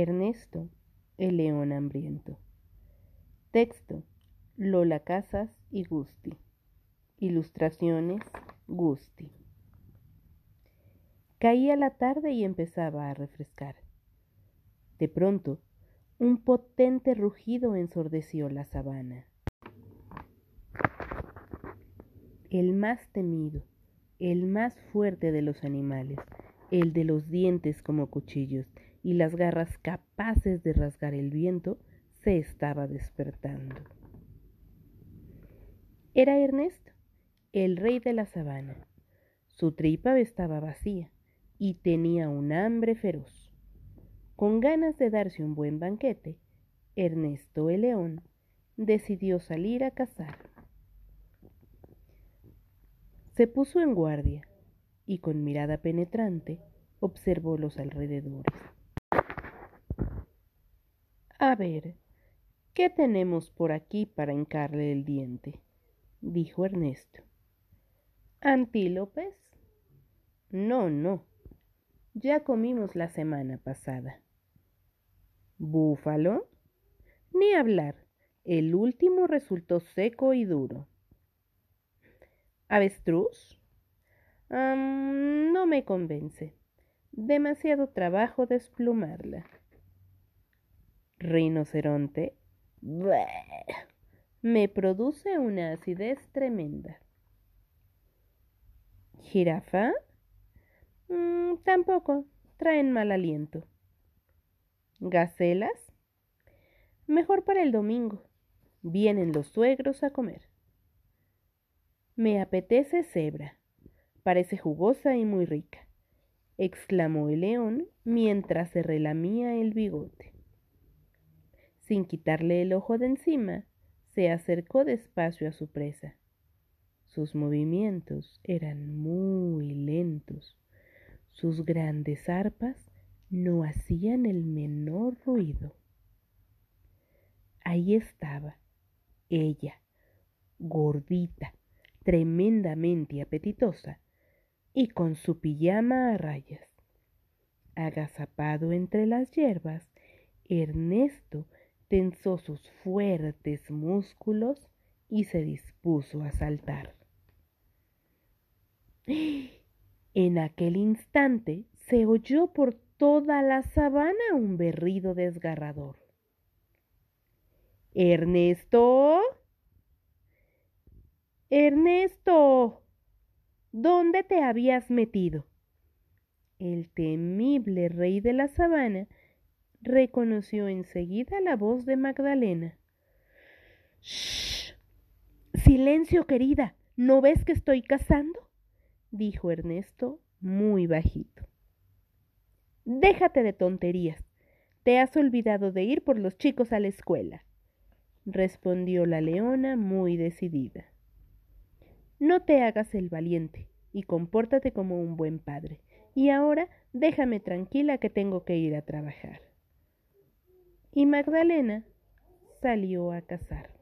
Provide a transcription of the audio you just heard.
Ernesto, el león hambriento. Texto, Lola Casas y Gusti. Ilustraciones, Gusti. Caía la tarde y empezaba a refrescar. De pronto, un potente rugido ensordeció la sabana. El más temido, el más fuerte de los animales, el de los dientes como cuchillos y las garras capaces de rasgar el viento, se estaba despertando. Era Ernesto, el rey de la sabana. Su tripa estaba vacía y tenía un hambre feroz. Con ganas de darse un buen banquete, Ernesto el león decidió salir a cazar. Se puso en guardia y con mirada penetrante observó los alrededores. A ver, ¿qué tenemos por aquí para hincarle el diente? dijo Ernesto. ¿Antílopes? No, no. Ya comimos la semana pasada. ¿Búfalo? Ni hablar. El último resultó seco y duro. ¿Avestruz? no me convence. Demasiado trabajo desplumarla. ¿Rinoceronte? Me produce una acidez tremenda. ¿Jirafa? Mm, tampoco. Traen mal aliento. ¿Gacelas? Mejor para el domingo. Vienen los suegros a comer. Me apetece cebra. Parece jugosa y muy rica, exclamó el león mientras se relamía el bigote. Sin quitarle el ojo de encima, se acercó despacio a su presa. Sus movimientos eran muy lentos. Sus grandes arpas no hacían el menor ruido. Ahí estaba ella, gordita, tremendamente apetitosa, y con su pijama a rayas. Agazapado entre las hierbas, Ernesto tensó sus fuertes músculos y se dispuso a saltar. En aquel instante se oyó por toda la sabana un berrido desgarrador. Ernesto. Ernesto. ¿Dónde te habías metido? El temible rey de la sabana reconoció enseguida la voz de Magdalena. ¡Shh! Silencio, querida. ¿No ves que estoy cazando? dijo Ernesto muy bajito. Déjate de tonterías. Te has olvidado de ir por los chicos a la escuela, respondió la leona muy decidida. No te hagas el valiente y compórtate como un buen padre. Y ahora déjame tranquila que tengo que ir a trabajar. Y Magdalena salió a cazar.